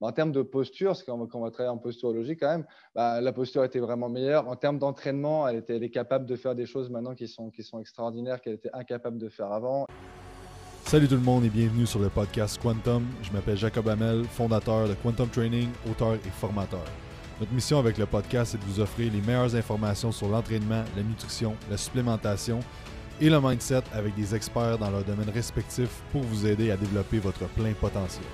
en termes de posture, parce qu'on va, va, travailler en posturologie quand même, bah, la posture était vraiment meilleure. En termes d'entraînement, elle, est capable de faire des choses maintenant qui sont, qui sont extraordinaires, qu'elle était incapable de faire avant. Salut tout le monde et bienvenue sur le podcast Quantum. Je m'appelle Jacob Hamel, fondateur de Quantum Training, auteur et formateur. Notre mission avec le podcast est de vous offrir les meilleures informations sur l'entraînement, la nutrition, la supplémentation et le mindset avec des experts dans leurs domaines respectifs pour vous aider à développer votre plein potentiel.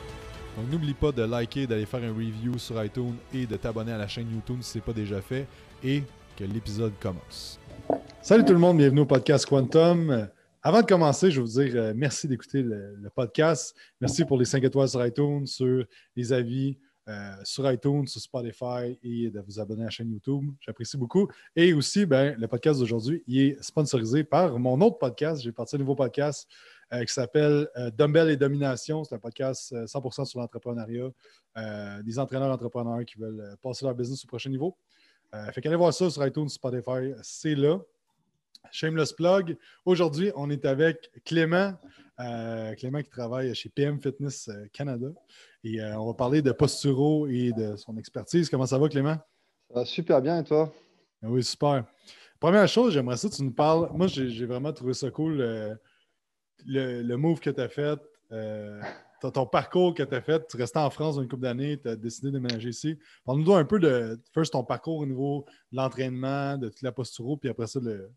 Donc n'oublie pas de liker, d'aller faire un review sur iTunes et de t'abonner à la chaîne YouTube si ce n'est pas déjà fait et que l'épisode commence. Salut tout le monde, bienvenue au podcast Quantum. Avant de commencer, je veux vous dire euh, merci d'écouter le, podcast. Merci pour les 5 étoiles sur iTunes, sur les avis euh, sur iTunes, sur Spotify et de vous abonner à la chaîne YouTube. J'apprécie beaucoup. Et aussi, ben, le podcast d'aujourd'hui est sponsorisé par mon autre podcast. J'ai parti un nouveau podcast qui s'appelle euh, Dumbbell et Domination. C'est un podcast 100% sur l'entrepreneuriat, des entraîneurs entrepreneurs qui veulent passer leur business au prochain niveau. fait qu'allez voir ça sur iTunes, Spotify, c'est là. Shameless plug. Aujourd'hui, on est avec Clément. Clément qui travaille chez PM Fitness Canada. Et euh, on va parler de posturo et de son expertise. Comment ça va, Clément? Ça va super bien et toi? Ah oui, super. Première chose, j'aimerais ça que tu nous parles. Moi, j'ai vraiment trouvé ça cool, euh, le, move que tu as fait, euh, ton, parcours que tu as fait. Tu restais en France une couple d'années, tu as décidé de déménager ici. Parle-nous un peu de first, ton parcours au niveau de l'entraînement, de toute la posturo, puis après ça, le,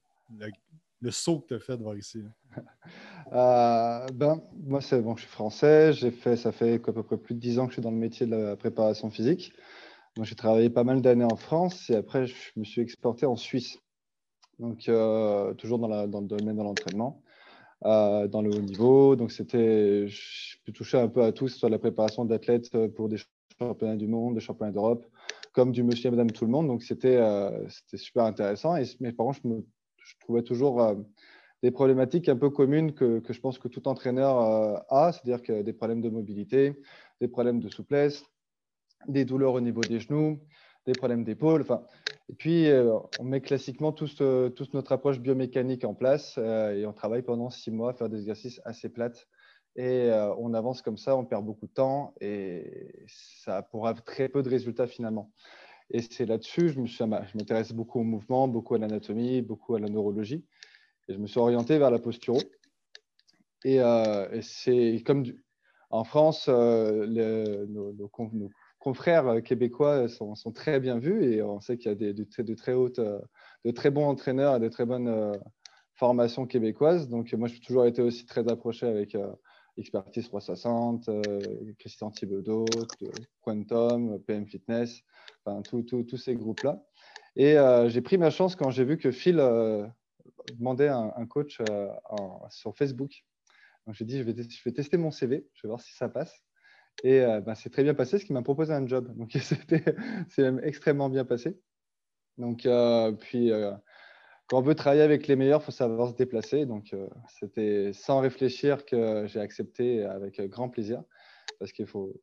le saut que tu as fait de voir ici? Euh, ben, moi, c'est bon, je suis français. Fait, ça fait à peu près plus de 10 ans que je suis dans le métier de la préparation physique. j'ai travaillé pas mal d'années en France et après, je me suis exporté en Suisse. Donc, euh, toujours dans, le domaine de l'entraînement, euh, dans le haut niveau. Donc, c'était, je peux toucher un peu à tout, soit la préparation d'athlètes pour des championnats du monde, des championnats d'Europe, comme du monsieur et madame tout le monde. Donc, c'était, c'était super intéressant. Et, mais par contre, je trouvais toujours euh, des problématiques un peu communes que, je pense que tout entraîneur euh, a, c'est-à-dire que des problèmes de mobilité, des problèmes de souplesse, des douleurs au niveau des genoux, des problèmes d'épaule. Enfin, et puis, euh, on met classiquement toute notre approche biomécanique en place et on travaille pendant six mois à faire des exercices assez plates. Et on avance comme ça, on perd beaucoup de temps et ça pourra très peu de résultats finalement. Et c'est là-dessus, je m'intéresse beaucoup au mouvement, beaucoup à l'anatomie, beaucoup à la neurologie. Et je me suis orienté vers la posture. Et, euh, c'est comme en France, euh, nos, confrères québécois sont, très bien vus et on sait qu'il y a des, de, très hautes, de très bons entraîneurs et de très bonnes euh, formations québécoises. Donc moi, j'ai toujours été aussi très approché avec Expertise 360, Christian Thibodeau, Quantum, PM Fitness enfin, tous ces groupes-là. Et euh, j'ai pris ma chance quand j'ai vu que Phil euh, demandait un, coach euh, sur Facebook. J'ai dit, je je vais, tester mon CV, je vais voir si ça passe. Et bah, c'est très bien passé, ce qui m'a proposé un job. Donc c'est même extrêmement bien passé. Donc, puis, quand on veut travailler avec les meilleurs, il faut savoir se déplacer. Donc, c'était sans réfléchir que j'ai accepté avec grand plaisir. Parce qu'il faut,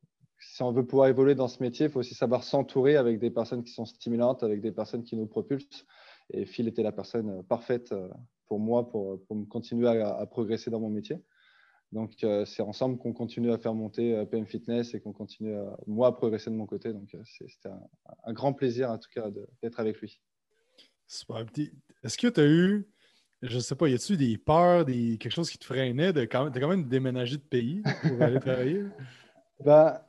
si on veut pouvoir évoluer dans ce métier, il faut aussi savoir s'entourer avec des personnes qui sont stimulantes, avec des personnes qui nous propulsent. Et Phil était la personne euh, parfaite euh, pour moi pour, pour continuer à, progresser dans mon métier. Donc, euh, c'est ensemble qu'on continue à faire monter PM Fitness et qu'on continue, à, moi, à progresser de mon côté. Donc, c'était un, grand plaisir, en tout cas, d'être avec lui. Super. Est-ce que tu as eu, je ne sais pas, y a-t-il des peurs, des, quelque chose qui te freinait de quand, quand même déménager de pays pour aller travailler? ben,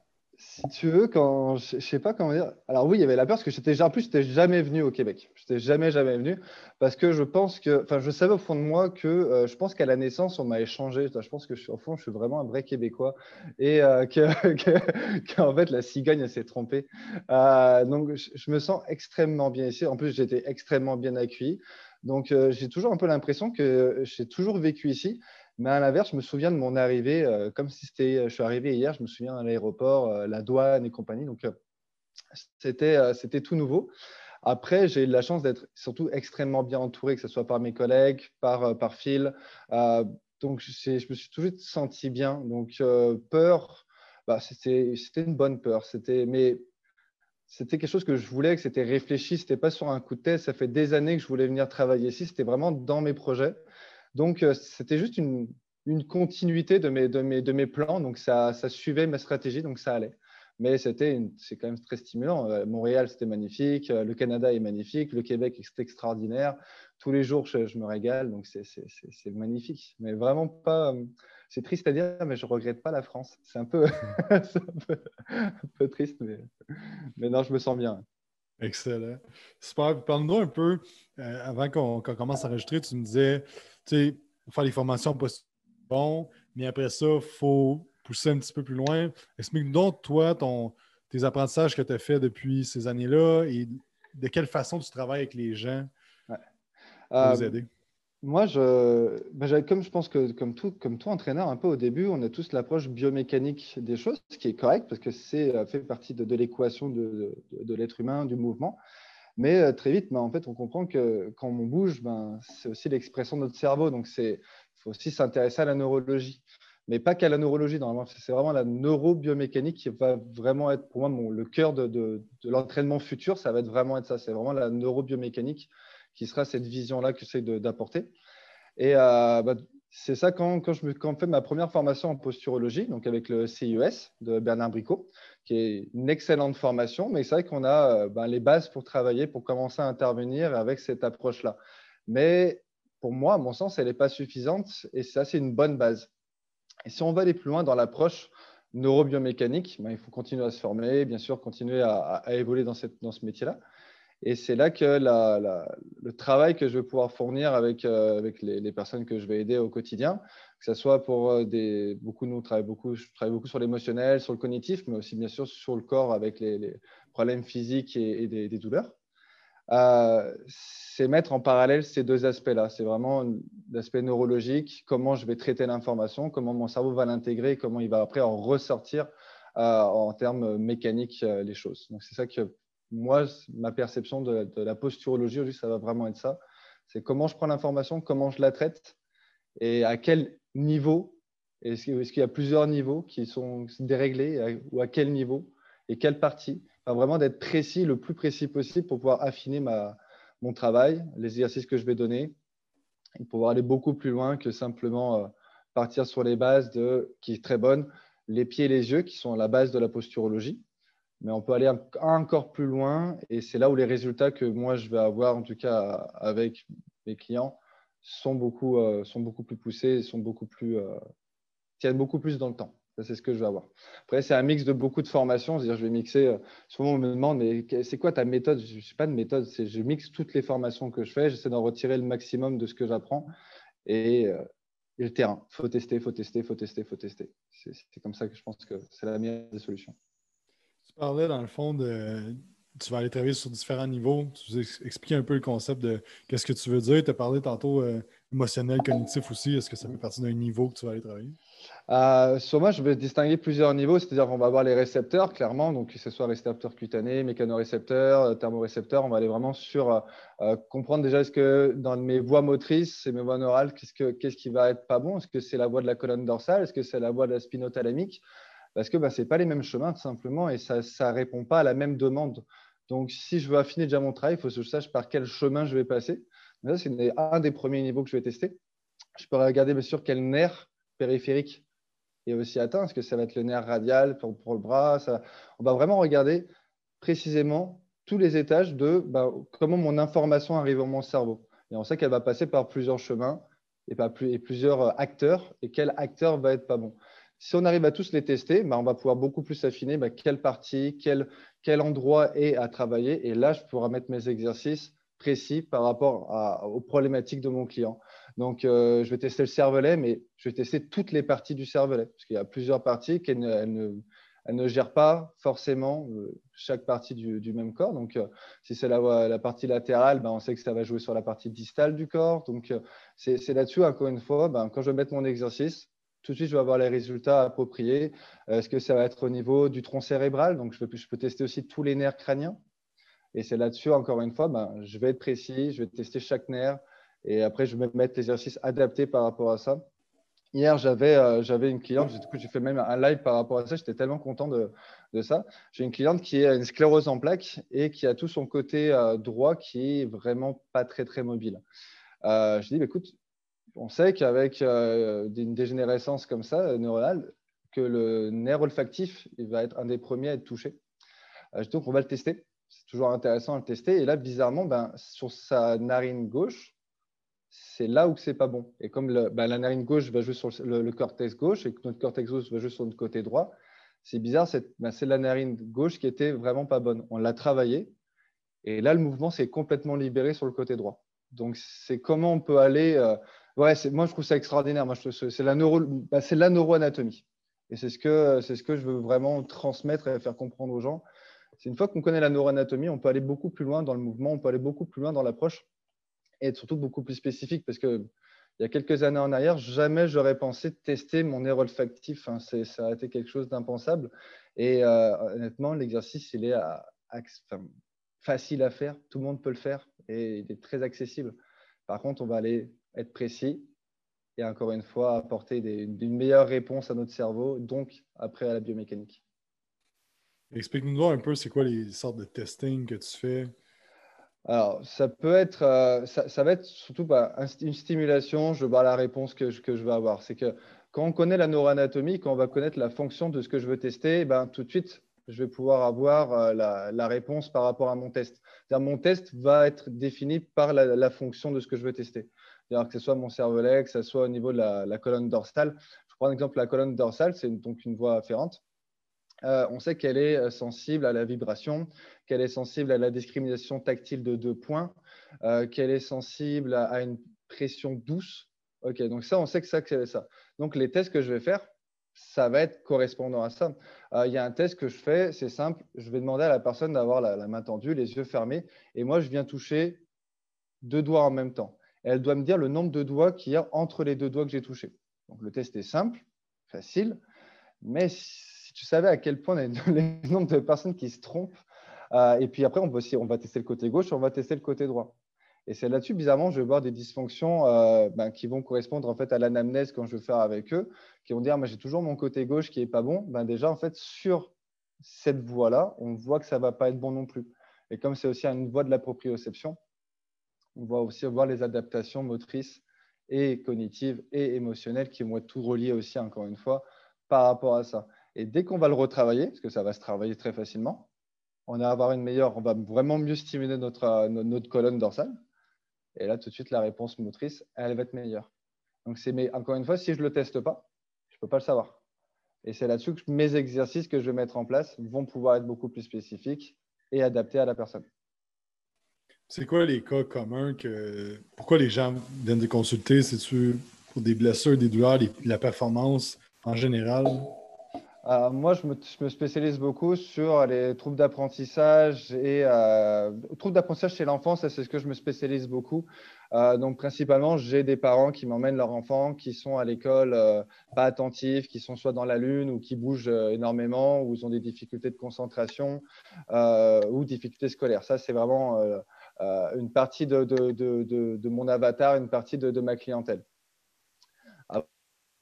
si tu veux, quand je, sais pas comment dire. Alors oui, il y avait la peur parce que j'étais en plus j'étais jamais venu au Québec. Je n'étais jamais jamais venu parce que je pense que, enfin, je savais au fond de moi que euh, je pense qu'à la naissance on m'a échangé. Je pense que je, au fond je suis vraiment un vrai Québécois et euh, que, qu'en fait la cigogne s'est trompée. Euh, donc je, me sens extrêmement bien ici. En plus j'étais extrêmement bien accueilli. Donc j'ai toujours un peu l'impression que j'ai toujours vécu ici. Mais à l'inverse, je me souviens de mon arrivée, euh, comme si c'était, euh, je suis arrivé hier, je me souviens à l'aéroport, euh, la douane et compagnie. Donc, c'était, c'était tout nouveau. Après, j'ai eu la chance d'être surtout extrêmement bien entouré, que ce soit par mes collègues, par, par Phil. donc, je me suis toujours senti bien. Donc, peur, bah, c'était, c'était une bonne peur. C'était, mais c'était quelque chose que je voulais, que c'était réfléchi. C'était pas sur un coup de tête. Ça fait des années que je voulais venir travailler ici. C'était vraiment dans mes projets. Donc, euh, c'était juste une, continuité de mes, plans. Donc, ça, suivait ma stratégie, donc ça allait. Mais c'était c'est quand même très stimulant. Euh, Montréal, c'était magnifique. Euh, le Canada est magnifique. Le Québec, c'est extraordinaire. Tous les jours, je, me régale. Donc, c'est magnifique. Mais vraiment pas. C'est triste à dire, mais je regrette pas la France. C'est un peu, un peu, triste, mais, mais non, je me sens bien. Excellent. Super. Parle-nous un peu, avant qu'on commence à enregistrer, tu me disais, sais, faire les formations pas bon, mais après ça, il faut pousser un petit peu plus loin. Explique-nous donc, toi, ton, tes apprentissages que tu as fait depuis ces années-là et de quelle façon tu travailles avec les gens pour euh, aider? Moi, je, ben, comme je pense que comme tout, comme tout entraîneur, un peu au début, on a tous l'approche biomécanique des choses, ce qui est correct parce que c'est euh, fait partie de, l'équation de, de, l'être humain, du mouvement. Mais euh, très vite, ben, en fait, on comprend que quand on bouge, ben, c'est aussi l'expression de notre cerveau. Donc, il faut aussi s'intéresser à la neurologie mais pas qu'à la neurologie. Normalement, c'est vraiment la neurobiomécanique qui va vraiment être pour moi le cœur de, l'entraînement futur. Ça va être vraiment être ça. C'est vraiment la neurobiomécanique qui sera cette vision-là que j'essaie d'apporter. Et euh, bah, c'est ça quand, je me fais ma première formation en posturologie, donc avec le CIES de Bernard Bricot, qui est une excellente formation, mais c'est vrai qu'on a euh, bah, les bases pour travailler, pour commencer à intervenir avec cette approche-là. Mais pour moi, à mon sens, elle n'est pas suffisante et ça, c'est une bonne base. Et si on va aller plus loin dans l'approche neurobiomécanique, ben, il faut continuer à se former, bien sûr, continuer à, évoluer dans, cette, dans ce métier-là. Et c'est là que le travail que je vais pouvoir fournir avec, euh, les, personnes que je vais aider au quotidien, que ce soit pour euh, des. Beaucoup, nous, travaillons beaucoup, je travaille beaucoup sur l'émotionnel, sur le cognitif, mais aussi, bien sûr, sur le corps avec les, problèmes physiques et, des, douleurs. Euh, c'est mettre en parallèle ces deux aspects-là. C'est vraiment l'aspect neurologique, comment je vais traiter l'information, comment mon cerveau va l'intégrer, comment il va après en ressortir en termes mécaniques les choses. Donc c'est ça que moi, ma perception de, la posturologie aujourd'hui, ça va vraiment être ça. C'est comment je prends l'information, comment je la traite et à quel niveau. Est-ce qu'il y a plusieurs niveaux qui sont déréglés ou à quel niveau et quelle partie vraiment d'être précis, le plus précis possible pour pouvoir affiner ma, mon travail, les exercices que je vais donner, et pouvoir aller beaucoup plus loin que simplement euh, partir sur les bases de, qui est très bonne, les pieds et les yeux, qui sont la base de la posturologie. Mais on peut aller encore plus loin, et c'est là où les résultats que moi je vais avoir, en tout cas avec mes clients, sont beaucoup, euh, sont beaucoup plus poussés, sont beaucoup plus, euh, tiennent beaucoup plus dans le temps c'est ce que je vais avoir. Après, c'est un mix de beaucoup de formations. C'est-à-dire, je vais mixer. Euh, souvent, on me demande, mais c'est quoi ta méthode? Je ne suis pas de méthode. C'est je mixe toutes les formations que je fais. J'essaie d'en retirer le maximum de ce que j'apprends. Et, le terrain. Il faut tester, il faut tester, il faut tester, il faut tester. C'est comme ça que je pense que c'est la meilleure des solutions. Tu parlais, dans le fond, de. Tu vas aller travailler sur différents niveaux. Tu nous un peu le concept de qu'est-ce que tu veux dire. Tu as parlé tantôt euh, émotionnel, cognitif aussi. Est-ce que ça fait partie d'un niveau que tu vas aller travailler? Euh, sur moi, je vais distinguer plusieurs niveaux, c'est-à-dire qu'on va avoir les récepteurs, clairement, donc que ce soit récepteurs cutanés, mécanorécepteurs, euh, thermorécepteurs, on va aller vraiment sur euh, comprendre déjà est-ce que dans mes voies motrices et mes voies neurales, qu'est-ce, qui va être pas bon? Est-ce que c'est la voie de la colonne dorsale? Est-ce que c'est la voie de la spinothalamique? Parce que bah, ce n'est pas les mêmes chemins, tout simplement, et ça ne répond pas à la même demande. Donc, si je veux affiner déjà mon travail, il faut que je sache par quel chemin je vais passer. c'est un des premiers niveaux que je vais tester. Je peux regarder bien sûr quel nerf périphérique est aussi atteint. Est-ce que ça va être le nerf radial pour, le bras? On va vraiment regarder précisément tous les étages de bah, comment mon information arrive dans mon cerveau. Et on sait qu'elle va passer par plusieurs chemins et, et plusieurs acteurs. Et quel acteur va être pas bon Si on arrive à tous les tester, bah, on va pouvoir beaucoup plus affiner bah, quelle partie, quel, quel endroit est à travailler. Et là, je pourrai mettre mes exercices précis par rapport aux problématiques de mon client. Donc, euh, je vais tester le cervelet, mais je vais tester toutes les parties du cervelet, parce qu'il y a plusieurs parties qu'elles ne, ne, gèrent pas forcément euh, chaque partie du, même corps. Donc, euh, si c'est la, la, partie latérale, ben, on sait que ça va jouer sur la partie distale du corps. Donc, c'est là-dessus, encore une fois, ben, quand je vais mettre mon exercice, tout de suite, je vais avoir les résultats appropriés. Est-ce que ça va être au niveau du tronc cérébral? Donc, je peux, tester aussi tous les nerfs crâniens. Et c'est là-dessus, encore une fois, ben, je vais être précis, je vais tester chaque nerf, et après, je vais mettre l'exercice adapté par rapport à ça. Hier, j'avais euh, j'avais une cliente, j'ai fait même un live par rapport à ça, j'étais tellement content de, de ça. J'ai une cliente qui a une sclérose en plaques et qui a tout son côté euh, droit qui est vraiment pas très très mobile. Euh, je dis, bah, écoute, on sait qu'avec une dégénérescence comme ça, neuronale, que le nerf olfactif il va être un des premiers à être touché. donc, on va le tester. C'est toujours intéressant à le tester. Et là, bizarrement, ben, sur sa narine gauche, c'est là où c'est pas bon. Et comme ben, la narine gauche va juste sur le, cortex gauche et que notre cortex gauche va juste sur le côté droit, c'est bizarre, ben, c'est la narine gauche qui était vraiment pas bonne. On l'a travaillé et là, le mouvement s'est complètement libéré sur le côté droit. Donc, c'est comment on peut aller. Euh, ouais, moi, je trouve ça extraordinaire. Moi, c'est la, neuro, la neuroanatomie. Et c'est ce, que, ce que je veux vraiment transmettre et faire comprendre aux gens. C'est une fois qu'on connaît la neuroanatomie, on peut aller beaucoup plus loin dans le mouvement, on peut aller beaucoup plus loin dans l'approche et être surtout beaucoup plus spécifique parce que il y a quelques années en arrière, jamais j'aurais pensé tester mon nerf olfactif. Hein. Ça a été quelque chose d'impensable. Et euh, honnêtement, l'exercice, il est facile à faire. Tout le monde peut le faire et il est très accessible. Par contre, on va aller être précis et encore une fois apporter une meilleure réponse à notre cerveau, donc après à la biomécanique. Explique-nous un peu, c'est quoi les sortes de testing que tu fais? Alors, ça peut être, euh, ça, va être surtout bah, une stimulation, je vois la réponse que je, que je vais avoir. C'est que quand on connaît la neuroanatomie, quand on va connaître la fonction de ce que je veux tester, eh ben, tout de suite, je vais pouvoir avoir euh, la, réponse par rapport à mon test. Mon test va être défini par la, fonction de ce que je veux tester. Que ce soit mon cervelet, que ce soit au niveau de la, colonne dorsale. Je prends un exemple, la colonne dorsale, c'est donc une voie afférente. Euh, on sait qu'elle est sensible à la vibration, qu'elle est sensible à la discrimination tactile de deux points, euh, qu'elle est sensible à, une pression douce. Ok, donc ça, on sait que ça, ça. Donc les tests que je vais faire, ça va être correspondant à ça. Euh, il y a un test que je fais, c'est simple. Je vais demander à la personne d'avoir la, main tendue, les yeux fermés, et moi, je viens toucher deux doigts en même temps. Elle doit me dire le nombre de doigts qu'il y a entre les deux doigts que j'ai touchés. Donc le test est simple, facile, mais si tu savais à quel point le nombre de personnes qui se trompent euh, et puis après, on, on va tester le côté gauche, on va tester le côté droit. Et c'est là-dessus, bizarrement, je vais voir des dysfonctions euh, ben, qui vont correspondre en fait à l'anamnèse quand je vais faire avec eux, qui vont dire, moi j'ai toujours mon côté gauche qui est pas bon. Ben, déjà, en fait, sur cette voie-là, on voit que ça va pas être bon non plus. Et comme c'est aussi une voie de la proprioception, on va aussi voir les adaptations motrices et cognitives et émotionnelles qui vont être tout reliées aussi, encore une fois, par rapport à ça. Et dès qu'on va le retravailler, parce que ça va se travailler très facilement, on va avoir une meilleure, on va vraiment mieux stimuler notre, notre colonne dorsale. Et là, tout de suite, la réponse motrice, elle va être meilleure. Donc, c'est, mais encore une fois, si je ne le teste pas, je ne peux pas le savoir. Et c'est là-dessus que mes exercices que je vais mettre en place vont pouvoir être beaucoup plus spécifiques et adaptés à la personne. C'est quoi les cas communs que pourquoi les gens viennent te consulter? C'est-tu pour des blessures, des douleurs, la performance en général? Euh, moi, je me, spécialise beaucoup sur les troubles d'apprentissage et euh, troubles d'apprentissage chez l'enfant, c'est ce que je me spécialise beaucoup. Euh, donc, principalement, j'ai des parents qui m'emmènent leurs enfants qui sont à l'école pas attentifs, qui sont soit dans la lune ou qui bougent énormément, ou ils ont des difficultés de concentration ou difficultés scolaires. Ça, c'est vraiment une partie de, de, mon avatar, une partie de ma clientèle.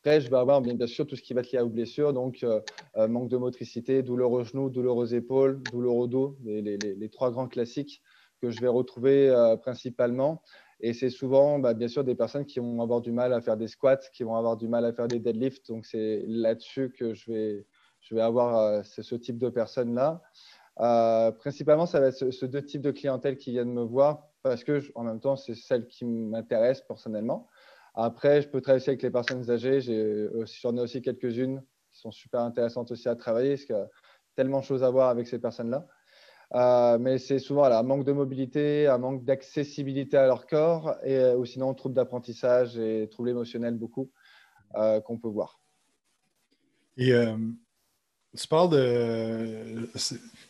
Après, je vais avoir bien sûr tout ce qui va être lié aux blessures, donc euh, euh, manque de motricité, douleur aux genoux, douleur aux épaules, douleur au dos, les, trois grands classiques que je vais retrouver euh, principalement. Et c'est souvent, bah, bien sûr, des personnes qui vont avoir du mal à faire des squats, qui vont avoir du mal à faire des deadlifts. Donc, c'est là-dessus que je vais, je vais avoir ce type de personnes-là. Principalement, ça va être ce, deux types de clientèle qui viennent me voir parce que, en même temps, c'est celle qui m'intéresse personnellement. Après, je peux travailler avec les personnes âgées. J'en ai, aussi quelques-unes qui sont super intéressantes aussi à travailler, parce qu'il y a tellement de choses à voir avec ces personnes-là. Euh, mais c'est souvent un manque de mobilité, un manque d'accessibilité à leur corps, et, euh, ou sinon troubles d'apprentissage et troubles émotionnels beaucoup euh, qu'on peut voir. Tu parles de.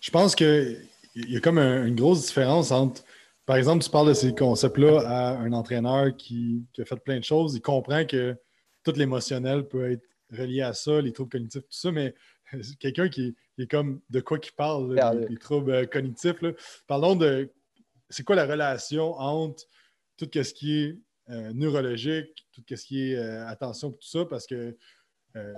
Je pense qu'il y a comme une grosse différence entre par exemple, tu parles de ces concepts-là à un entraîneur qui, a fait plein de choses. Il comprend que tout l'émotionnel peut être relié à ça, les troubles cognitifs, tout ça, mais quelqu'un qui, est comme de quoi qu'il parle, les, troubles euh, cognitifs. Parlons de c'est quoi la relation entre tout ce qui est euh, neurologique, tout ce qui est euh, attention, tout ça, parce que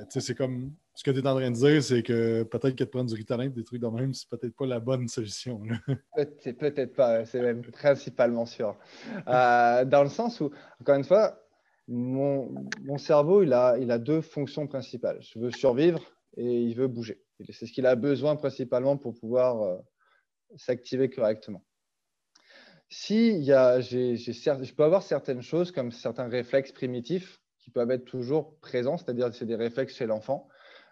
c'est comme ce que tu es en train de dire, c'est que peut-être que de prendre du Ritalin, des trucs de même, c'est peut-être pas la bonne solution. C'est peut-être pas, c'est même principalement sûr. Euh, dans le sens où, encore une fois, mon, mon, cerveau, il a, il a deux fonctions principales. Je veux survivre et il veut bouger. C'est ce qu'il a besoin principalement pour pouvoir euh, s'activer correctement. Si y a, je peux avoir certaines choses comme certains réflexes primitifs qui peuvent être toujours présents, c'est-à-dire c'est des réflexes chez l'enfant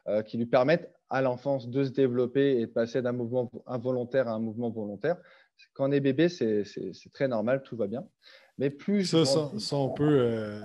euh, qui lui permettent à l'enfance de se développer et de passer d'un mouvement involontaire à un mouvement volontaire. Quand on est bébé, c'est très normal, tout va bien. Mais plus. Ça, ça, on peut. Euh,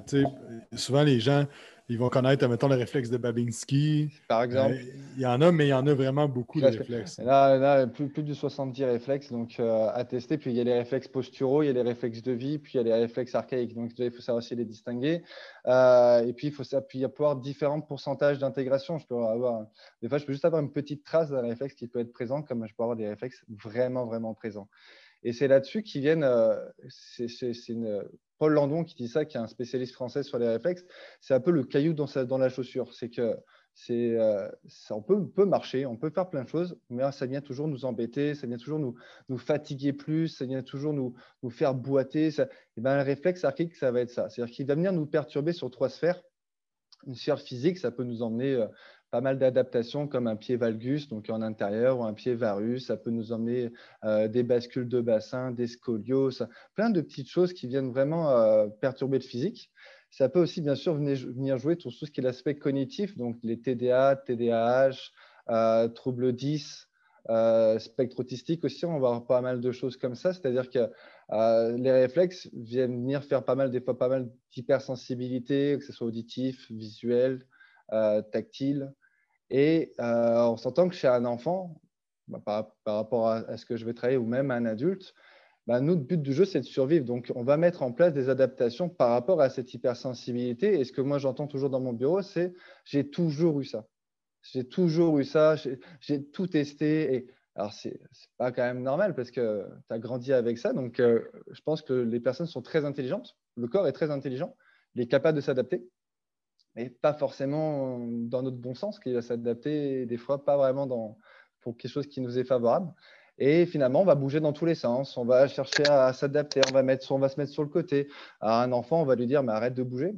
souvent, les gens ils vont connaître, mettons, le réflexe de Babinski. Par exemple. Euh, il y en a, mais il y en a vraiment beaucoup de réflexes. Là, là plus, plus de 70 réflexes donc, euh, à tester. Puis il y a les réflexes posturaux, il y a les réflexes de vie, puis il y a les réflexes archaïques. Donc il faut savoir aussi les distinguer. Euh, et puis il faut puis il y a pouvoir différents pourcentages d'intégration. Je peux avoir, des fois, je peux juste avoir une petite trace d'un réflexe qui peut être présent, comme je peux avoir des réflexes vraiment, vraiment présents. Et c'est là-dessus qu'ils viennent. Euh, c'est Paul Landon qui dit ça, qui est un spécialiste français sur les réflexes. C'est un peu le caillou dans, la chaussure. C'est que euh, on peut, marcher, on peut faire plein de choses, mais ça vient toujours nous embêter, ça vient toujours nous, fatiguer plus, ça vient toujours nous, faire boiter. Ça, et ben, le réflexe archaïque, ça va être ça. C'est-à-dire qu'il va venir nous perturber sur trois sphères. Une sphère physique, ça peut nous emmener euh, pas mal d'adaptations comme un pied valgus, donc en intérieur, ou un pied varus. Ça peut nous emmener euh, des bascules de bassin, des scolioses, plein de petites choses qui viennent vraiment euh, perturber le physique. Ça peut aussi, bien sûr, venir jouer tout ce qui est l'aspect cognitif, donc les TDA, TDAH, euh, troubles 10, spectre autistique aussi. On va avoir pas mal de choses comme ça. C'est-à-dire que les réflexes viennent venir faire pas mal, des fois, pas mal d'hypersensibilité, que ce soit auditif, visuel, euh, tactile. Et euh, on s'entend que chez un enfant, bah, par, rapport à, ce que je vais travailler, ou même un adulte, bah, notre but du jeu, c'est de survivre. Donc, on va mettre en place des adaptations par rapport à cette hypersensibilité. Et ce que moi, j'entends toujours dans mon bureau, c'est j'ai toujours eu ça. J'ai toujours eu ça. J'ai tout testé. Et alors, c'est pas quand même normal parce que tu as grandi avec ça. Donc, euh, je pense que les personnes sont très intelligentes. Le corps est très intelligent. Il est capable de s'adapter mais pas forcément dans notre bon sens, qui va s'adapter des fois pas vraiment dans, pour quelque chose qui nous est favorable. Et finalement, on va bouger dans tous les sens, on va chercher à, s'adapter, on, va mettre, on va se mettre sur le côté. À un enfant, on va lui dire, mais arrête de bouger.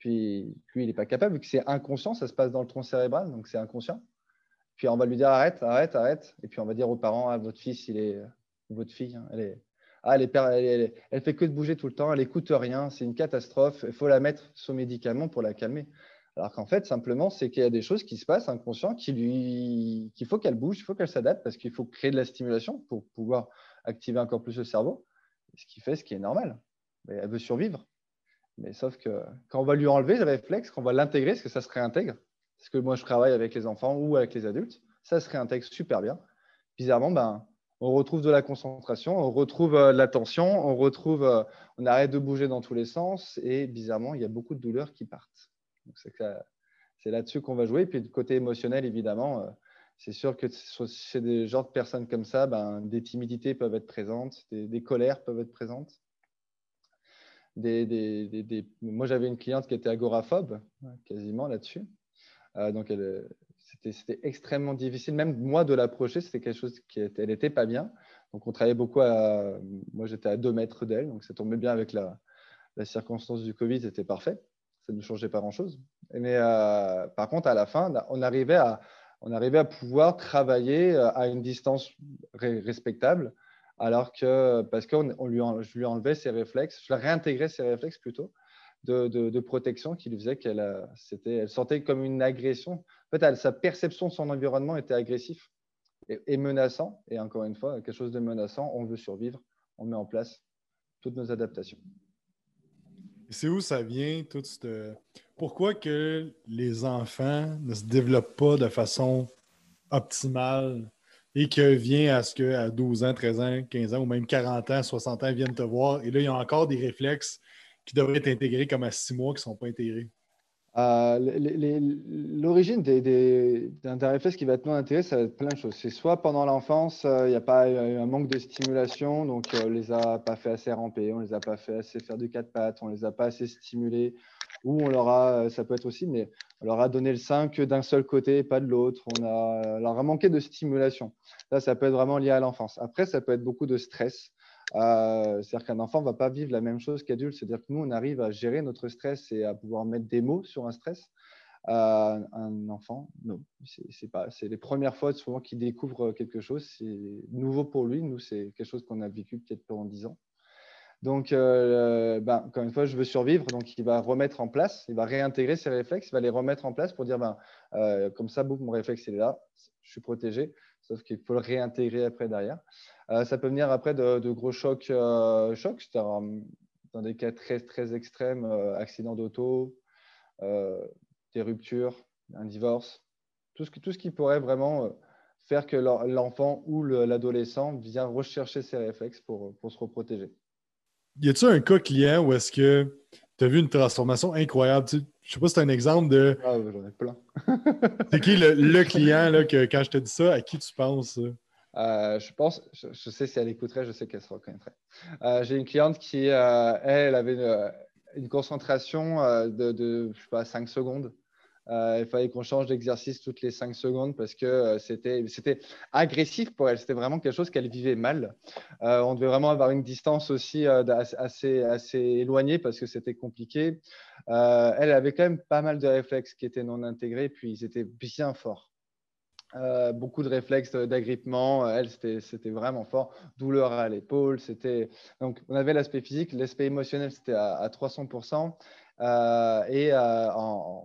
Puis lui, il n'est pas capable, vu que c'est inconscient, ça se passe dans le tronc cérébral, donc c'est inconscient. Puis on va lui dire, arrête, arrête, arrête. Et puis on va dire aux parents, ah, votre fils, il est, votre fille, hein, elle est, ah, elle, est, fait que de bouger tout le temps, elle n'écoute rien, c'est une catastrophe, il faut la mettre sous médicament pour la calmer. Alors qu'en fait, simplement, c'est qu'il y a des choses qui se passent inconscientes qu'il faut qu'elle bouge, faut qu'elle s'adapte parce qu'il faut créer de la stimulation pour pouvoir activer encore plus le cerveau. Ce qui fait ce qui est normal. Mais elle veut survivre. Mais sauf que quand on va lui enlever le réflexe, quand on va l'intégrer, est-ce que ça se réintègre Parce que moi, je travaille avec les enfants ou avec les adultes, ça se réintègre super bien. Bizarrement, ben, on retrouve de la concentration, on retrouve euh, l'attention, on retrouve, euh, on arrête de bouger dans tous les sens et bizarrement, il y a beaucoup de douleurs qui partent. C'est là-dessus qu'on va jouer. puis, du côté émotionnel, évidemment, euh, c'est sûr que chez des genres de personnes comme ça, ben, des timidités peuvent être présentes, des, colères peuvent être présentes. Moi, j'avais une cliente qui était agoraphobe, quasiment là-dessus. donc, elle, c'était extrêmement difficile. Même moi, de l'approcher, c'était quelque chose qui elle n'était pas bien. Donc, on travaillait beaucoup à. Moi, j'étais à deux mètres d'elle, donc ça tombait bien avec la, circonstance du Covid, c'était parfait. Ça ne changeait pas grand-chose. Mais euh, par contre, à la fin, on arrivait à, on arrivait à pouvoir travailler euh, à une distance respectable, alors que, parce que on lui, je lui enlevais ses réflexes, je réintégrais ses réflexes plutôt, de, protection qui lui faisait qu'elle elle sentait comme une agression. En fait, sa perception de son environnement était agressif et, menaçant. Et encore une fois, quelque chose de menaçant, on veut survivre, on met en place toutes nos adaptations. C'est où ça vient, tout ce... Pourquoi que les enfants ne se développent pas de façon optimale et que vient à ce qu'à 12 ans, 13 ans, 15 ans ou même 40 ans, 60 ans, viennent te voir et là, il y a encore des réflexes qui devraient être intégrés comme à six mois qui ne sont pas intégrés? Euh, l'origine des, des, d'un réflexe qui va être non intégré, ça va être plein de choses. C'est soit pendant l'enfance, euh, il n'y a pas un manque de stimulation, donc euh, on ne les a pas fait assez ramper, on ne les a pas fait assez faire du quatre pattes, on ne les a pas assez stimulés, ou on leur a, ça peut être aussi, mais on leur a donné le sein que d'un seul côté, pas de l'autre, on a, leur a manqué de stimulation. Là, ça peut être vraiment lié à l'enfance. Après, ça peut être beaucoup de stress. Euh, c'est-à-dire qu'un enfant ne va pas vivre la même chose qu'adulte. C'est-à-dire que nous, on arrive à gérer notre stress et à pouvoir mettre des mots sur un stress. un enfant, non. C'est pas, c'est les premières fois souvent qu'il découvre quelque chose. C'est nouveau pour lui. Nous, c'est quelque chose qu'on a vécu peut-être pendant dix ans. Donc, euh, ben, encore une fois, je veux survivre. Donc, il va remettre en place, il va réintégrer ses réflexes, il va les remettre en place pour dire, ben, euh, comme ça, mon réflexe, il est là, je suis protégé. Sauf qu'il faut le réintégrer après derrière. Euh, ça peut venir après de, gros chocs, chocs c'est-à-dire dans des cas très, très extrêmes, accident d'auto, des ruptures, un divorce, tout ce, tout ce qui pourrait vraiment faire que l'enfant ou l'adolescent vient rechercher ses réflexes pour, pour se reprotéger y a-tu un cas client où est-ce que tu as vu une transformation incroyable? Tu je sais pas si c'est un exemple de. Ah, j'en ai plein. c'est qui le, client là, que quand je te dis ça, à qui tu penses? Euh, je pense, je, sais si elle écouterait, je sais qu'elle se reconnaîtrait. Euh, j'ai une cliente qui, euh, elle, avait une, concentration de, de, je sais pas, 5 secondes il fallait qu'on change d'exercice toutes les 5 secondes parce que euh, c'était agressif pour elle. C'était vraiment quelque chose qu'elle vivait mal. Euh, on devait vraiment avoir une distance aussi assez, assez éloignée parce que c'était compliqué. elle avait quand même pas mal de réflexes qui étaient non intégrés, puis ils étaient bien forts. beaucoup de réflexes d'agrippement. Elle, c'était vraiment fort. Douleur à l'épaule. Donc, on avait l'aspect physique. L'aspect émotionnel, c'était à, 300%. et en,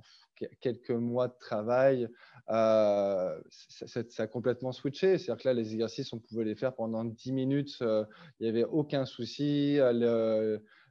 quelques mois de travail, euh, ça, a complètement switché. C'est-à-dire que là, les exercices, on pouvait les faire pendant 10 minutes, euh, il n'y avait aucun souci.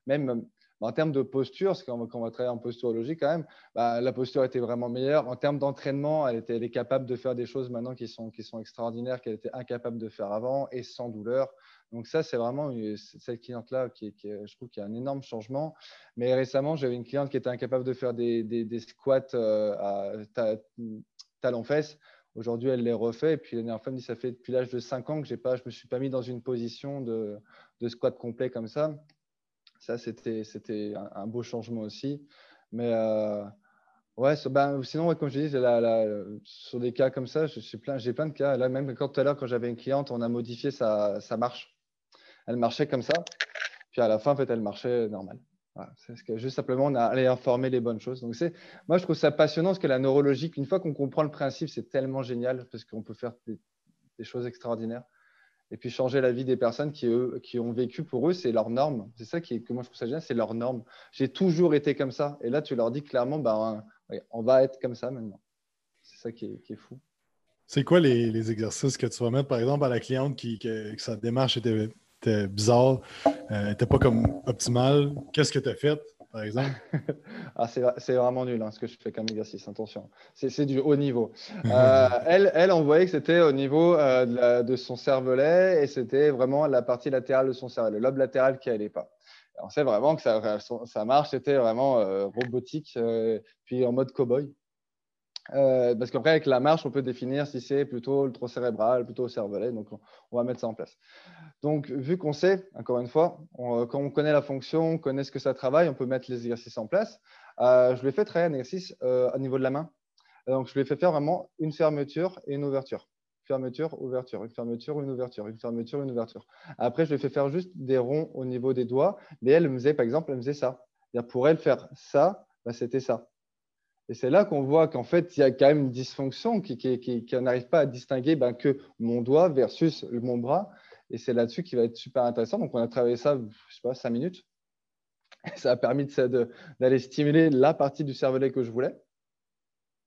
même en termes de posture, parce qu'on va, va, travailler en posturologie quand même, bah, la posture était vraiment meilleure. En termes d'entraînement, elle, est capable de faire des choses maintenant qui sont extraordinaires, qu'elle était incapable de faire avant et sans douleur. Donc ça, c'est vraiment cette cliente-là qui, qui, je trouve qu'il y a un énorme changement. Mais récemment, j'avais une cliente qui était incapable de faire des, squats euh, à talons-fesses. Aujourd'hui, elle les refait. Et puis, la dernière elle me dit, ça fait depuis l'âge de 5 ans que j'ai pas, je ne me suis pas mis dans une position de, squat complet comme ça. Ça, c'était un, beau changement aussi. Mais euh, ouais, ben, sinon, comme je dis, sur des cas comme ça, j'ai plein, plein de cas. Là, même quand tout à l'heure, quand j'avais une cliente, on a modifié sa, sa marche elle marchait comme ça. Puis à la fin, en fait, elle marchait normal. c'est ce que juste simplement, on a allé informer les bonnes choses. Donc, moi, je trouve ça passionnant parce que la neurologie, une fois qu'on comprend le principe, c'est tellement génial parce qu'on peut faire des, choses extraordinaires. Et puis changer la vie des personnes qui, eux, qui ont vécu pour eux, c'est leur norme. C'est ça qui que moi je trouve ça génial, c'est leur norme. J'ai toujours été comme ça. Et là, tu leur dis clairement, ben, on va être comme ça maintenant. C'est ça qui est, fou. C'est quoi les, exercices que tu vas mettre, par exemple, à la cliente qui, que sa démarche était bizarre, euh, pas comme optimal. Qu'est-ce que tu as fait, par exemple? ah, c'est vraiment nul hein, ce que je fais comme exercice, attention. C'est du haut niveau. Euh, elle, elle, on voyait que c'était au niveau euh, de, son cervelet et c'était vraiment la partie latérale de son cervelet, le lobe latéral qui n'allait pas. on sait vraiment que ça, ça marche, c'était vraiment euh, robotique, puis en mode cow-boy. Euh, parce qu'après, avec la marche, on peut définir si c'est plutôt le trop cérébral, plutôt au cervelet. Donc, on, va mettre ça en place. Donc, vu qu'on sait, encore une fois, quand on connaît la fonction, on connaît ce que ça travaille, on peut mettre les exercices en place. Euh, je lui ai fait travailler un exercice euh, au niveau de la main. Donc, je lui ai fait faire vraiment une fermeture et une ouverture. Fermeture, ouverture, une fermeture, une ouverture, une fermeture, une ouverture. Après, je lui ai fait faire juste des ronds au niveau des doigts. Mais elle me faisait, par exemple, elle faisait ça. Pour elle, faire ça, bah, c'était ça. Et c'est là qu'on voit qu'en fait, il y a quand même une dysfonction qui, n'arrive pas à distinguer ben, que mon doigt versus mon bras. Et c'est là-dessus qui va être super intéressant. Donc, on a travaillé ça, je sais pas, cinq minutes. ça a permis d'aller stimuler la partie du cervelet que je voulais.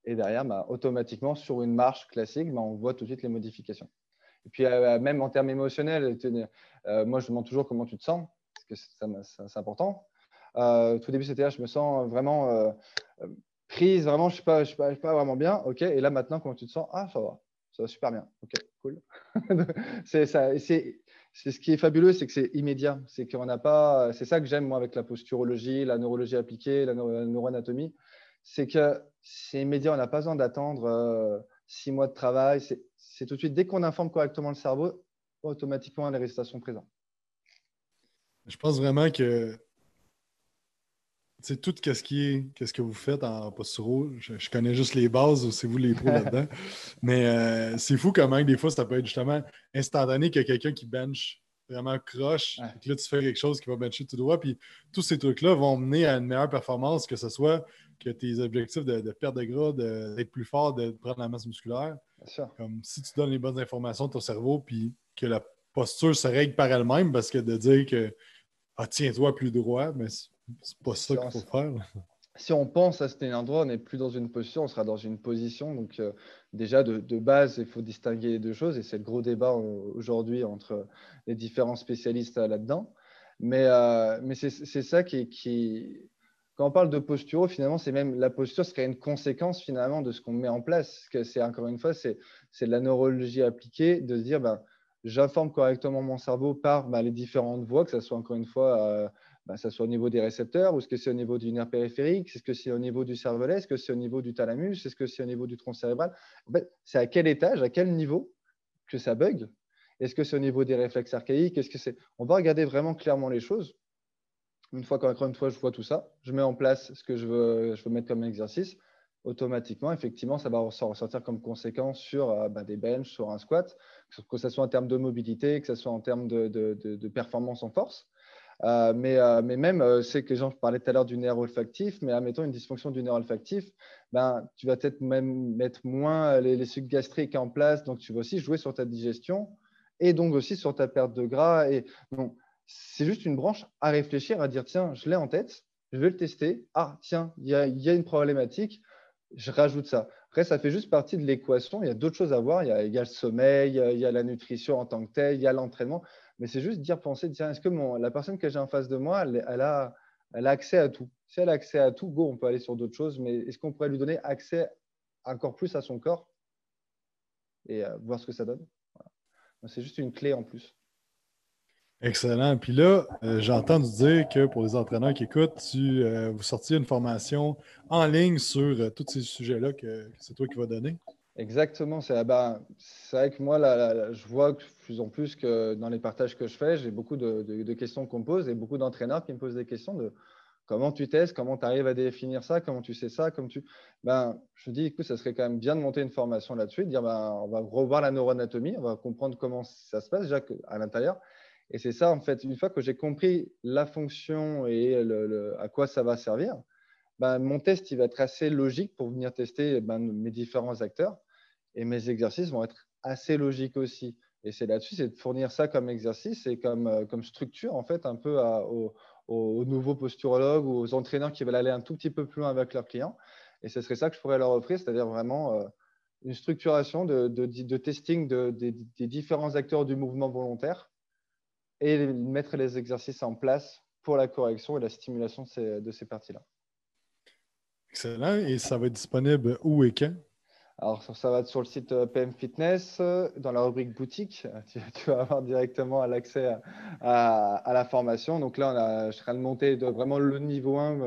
Et derrière, ben, automatiquement, sur une marche classique, ben, on voit tout de suite les modifications. Et puis, euh, même en termes émotionnels, euh, moi, je demande toujours comment tu te sens, parce que c'est important. Euh, tout début, c'était je me sens vraiment prise, vraiment, je ne suis, pas, suis, vraiment bien. OK, et là maintenant, comment tu te sens? Ah, ça va, ça va super bien. OK, cool. c'est ça. C'est ce qui est fabuleux, c'est que c'est immédiat. C'est qu'on n'a pas. C'est ça que j'aime moi avec la posturologie, la neurologie appliquée, la, neuroanatomie. C'est que c'est immédiat. On n'a pas besoin d'attendre euh, six mois de travail. C'est tout de suite dès qu'on informe correctement le cerveau, automatiquement les résultats sont présents. Je pense vraiment que c'est tout ce qui est, qu'est-ce que vous faites en posturo. Je, je, connais juste les bases, c'est vous les pros là-dedans. Mais euh, c'est fou comment des fois ça peut être justement instantané qu'il y a quelqu'un qui bench vraiment croche. là, tu fais quelque chose qui va bencher tout droit. Puis tous ces trucs-là vont mener à une meilleure performance, que ce soit que tes objectifs de, de perte de gras, d'être plus fort, de prendre la masse musculaire. Comme si tu donnes les bonnes informations à ton cerveau, puis que la posture se règle par elle-même, parce que de dire que ah, tiens-toi plus droit, mais c'est pas ça qu'il faut faire. Si on pense à cet endroit, on n'est plus dans une position, on sera dans une position. Donc, euh, déjà, de, base, il faut distinguer les deux choses. Et c'est le gros débat euh, aujourd'hui entre les différents spécialistes euh, là-dedans. Mais, mais c'est ça qui, qui, quand on parle de posture, finalement, c'est même la posture serait une conséquence finalement de ce qu'on met en place. Que c'est encore une fois, c'est de la neurologie appliquée, de se dire, ben, j'informe correctement mon cerveau par ben, les différentes voies, que ce soit encore une fois, euh, ben, ça soit au niveau des récepteurs, ou est-ce que c'est au niveau du nerf périphérique, est-ce que c'est au niveau du cervelet, est-ce que c'est au niveau du thalamus, est-ce que c'est au niveau du tronc cérébral? En fait, c'est à quel étage, à quel niveau que ça bug? Est-ce que c'est au niveau des réflexes archaïques? Est-ce que c'est On va regarder vraiment clairement les choses une fois qu'encore une fois, je vois tout ça, je mets en place ce que je veux, je veux mettre comme exercice. Automatiquement, effectivement, ça va ressortir comme conséquence sur euh, bah, des benches, sur un squat, que ce soit en termes de mobilité, que ce soit en termes de, performance en force. Euh, mais, euh, mais, même, c'est que gens, je parlais tout à l'heure du nerf olfactif, mais admettons une dysfonction du nerf olfactif, ben, tu vas peut-être même mettre moins les, les sucs gastriques en place, donc tu vas aussi jouer sur ta digestion et donc aussi sur ta perte de gras. Et donc, c'est juste une branche à réfléchir, à dire tiens, je l'ai en tête, je vais le tester. Ah, tiens, il y a, une problématique, je rajoute ça. Après, ça fait juste partie de l'équation. Il y a d'autres choses à voir. Il y, a, le sommeil, il y a la nutrition en tant que telle, il y a l'entraînement. Mais c'est juste dire, penser, tiens, est-ce que la personne que j'ai en face de moi, elle, a, accès à tout Si elle a accès à tout, go, on peut aller sur d'autres choses. Mais est-ce qu'on pourrait lui donner accès encore plus à son corps et euh, voir ce que ça donne? C'est juste une clé en plus. Excellent. Puis là, euh, j'ai entendu dire que pour les entraîneurs qui écoutent, tu euh, vous une formation en ligne sur euh, tous ces sujets-là que, c'est toi qui vas donner. Exactement. C'est ben, vrai que moi, je vois de plus en plus que dans les partages que je fais, j'ai beaucoup de, questions qu'on me pose et beaucoup d'entraîneurs qui me posent des questions de comment tu testes, comment tu arrives à définir ça, comment tu sais ça, comme tu. Ben, je me dis, écoute, ça serait quand même bien de monter une formation là-dessus, de dire, ben, on va revoir la neuroanatomie, on va comprendre comment ça se passe déjà à l'intérieur et c'est ça, en fait, une fois que j'ai compris la fonction et à quoi ça va servir, ben, mon test il va être assez logique pour venir tester ben, mes différents acteurs. Et mes exercices vont être assez logiques aussi. Et c'est là-dessus, c'est de fournir ça comme exercice et comme, euh, comme structure, en fait, un peu aux, nouveaux posturologues ou aux entraîneurs qui veulent aller un tout petit peu plus loin avec leurs clients. Et ce serait ça que je pourrais leur offrir, c'est-à-dire vraiment euh, une structuration de, de, testing des différents acteurs du mouvement volontaire et mettre les exercices en place pour la correction et la stimulation de ces, parties-là. Excellent. Et ça va être disponible où et quand? Alors, ça va être sur le site euh, PM Fitness, euh, dans la rubrique boutique. Tu, vas avoir directement l'accès à, la formation. Donc là, on a, je serai de monter vraiment le niveau 1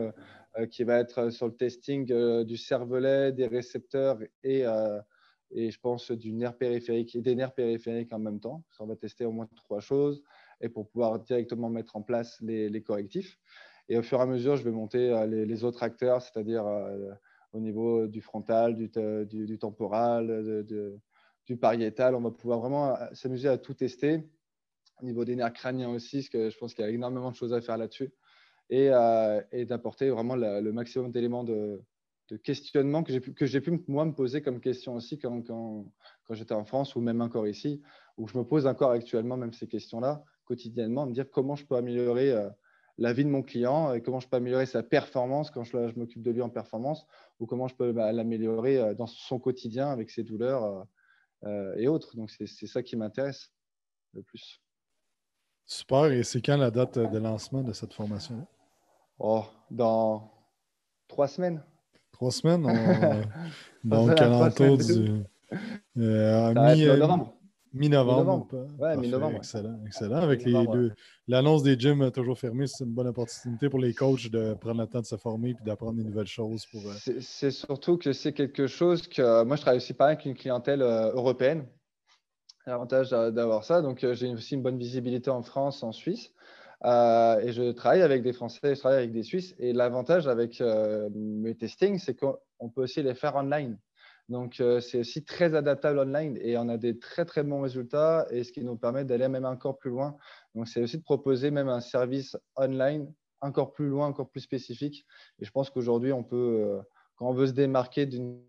euh, qui va être sur le testing du cervelet, des récepteurs et, je pense du nerf périphérique et des nerfs périphériques en même temps. on va tester au moins trois choses et pour pouvoir directement mettre en place les, correctifs. Et au fur et à mesure, je vais monter les, autres acteurs, c'est-à-dire au niveau du frontal, du, temporal, du pariétal. On va pouvoir vraiment euh, s'amuser à tout tester. Au niveau des nerfs crâniens aussi, parce que je pense qu'il y a énormément de choses à faire là-dessus. Et, d'apporter vraiment le maximum d'éléments de, questionnement que j'ai pu, pu moi me poser comme question aussi quand, j'étais en France ou même encore ici, où je me pose encore actuellement même ces questions-là quotidiennement, me dire comment je peux améliorer euh, la vie de mon client et comment je peux améliorer sa performance quand je, je m'occupe de lui en performance ou comment je peux bah, l'améliorer euh, dans son quotidien avec ses douleurs euh, et autres. Donc, c'est ça qui m'intéresse le plus. Super. Et c'est quand la date de lancement de cette formation Oh, dans trois semaines. Trois semaines? donc, à l'entour du. mi-novembre. Mi-novembre. Ouais, mi-novembre. Excellent, excellent. Avec les deux, l'annonce des gyms toujours fermés, c'est une bonne opportunité pour les coachs de prendre le temps de se former et d'apprendre des nouvelles choses. Pour, euh, c'est, surtout que c'est quelque chose que moi, je travaille aussi pas avec une clientèle euh, européenne. L'avantage d'avoir ça. Donc, euh, j'ai aussi une bonne visibilité en France, en Suisse. et je travaille avec des Français, je travaille avec des Suisses. Et l'avantage avec mes testings, c'est qu'on peut aussi les faire online. Donc, euh, c'est aussi très adaptable online et on a des très, très bons résultats et ce qui nous permet d'aller même encore plus loin. Donc, c'est aussi de proposer même un service online encore plus loin, encore plus spécifique. Et je pense qu'aujourd'hui, on peut, quand on veut se démarquer d'une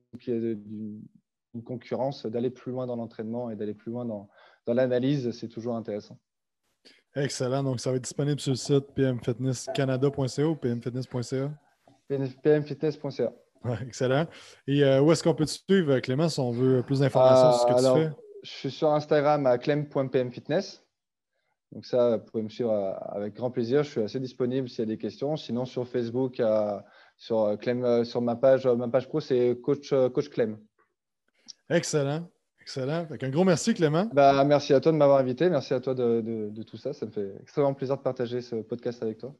concurrence, d'aller plus loin dans l'entraînement et d'aller plus loin dans, dans l'analyse, c'est toujours intéressant. Excellent. Donc, ça va être disponible sur le site pmfitnesscanada.ca ou pmfitness.ca? pmfitness.ca. excellent. Et euh, où est-ce qu'on peut te suivre, Clément, si on veut plus d'informations sur ce que tu fais? Je suis sur Instagram à clem.pmfitness. Donc ça, vous pouvez me suivre euh, avec grand plaisir. Je suis assez disponible s'il y a des questions. Sinon, sur Facebook, sur, Clem, sur ma page, ma page pro, c'est coach, coach Clem. Excellent. Excellent. un gros merci, Clément. Bah, merci à toi de m'avoir invité. Merci à toi de, tout ça. Ça me fait extrêmement plaisir de partager ce podcast avec toi.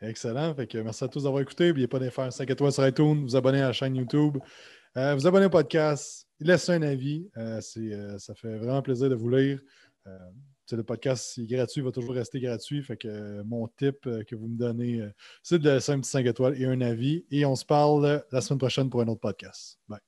Excellent. merci à tous d'avoir écouté. N'oubliez pas de faire 5 étoiles sur iTunes, vous abonner à la chaîne YouTube, euh, vous abonner au podcast, laissez un avis. Euh, euh, ça fait vraiment plaisir de vous lire. le podcast est gratuit, il va toujours rester gratuit. Fait que mon tip que vous me donnez, c'est de laisser un petit 5 étoiles et un avis. Et on se parle la semaine prochaine pour un autre podcast. Bye.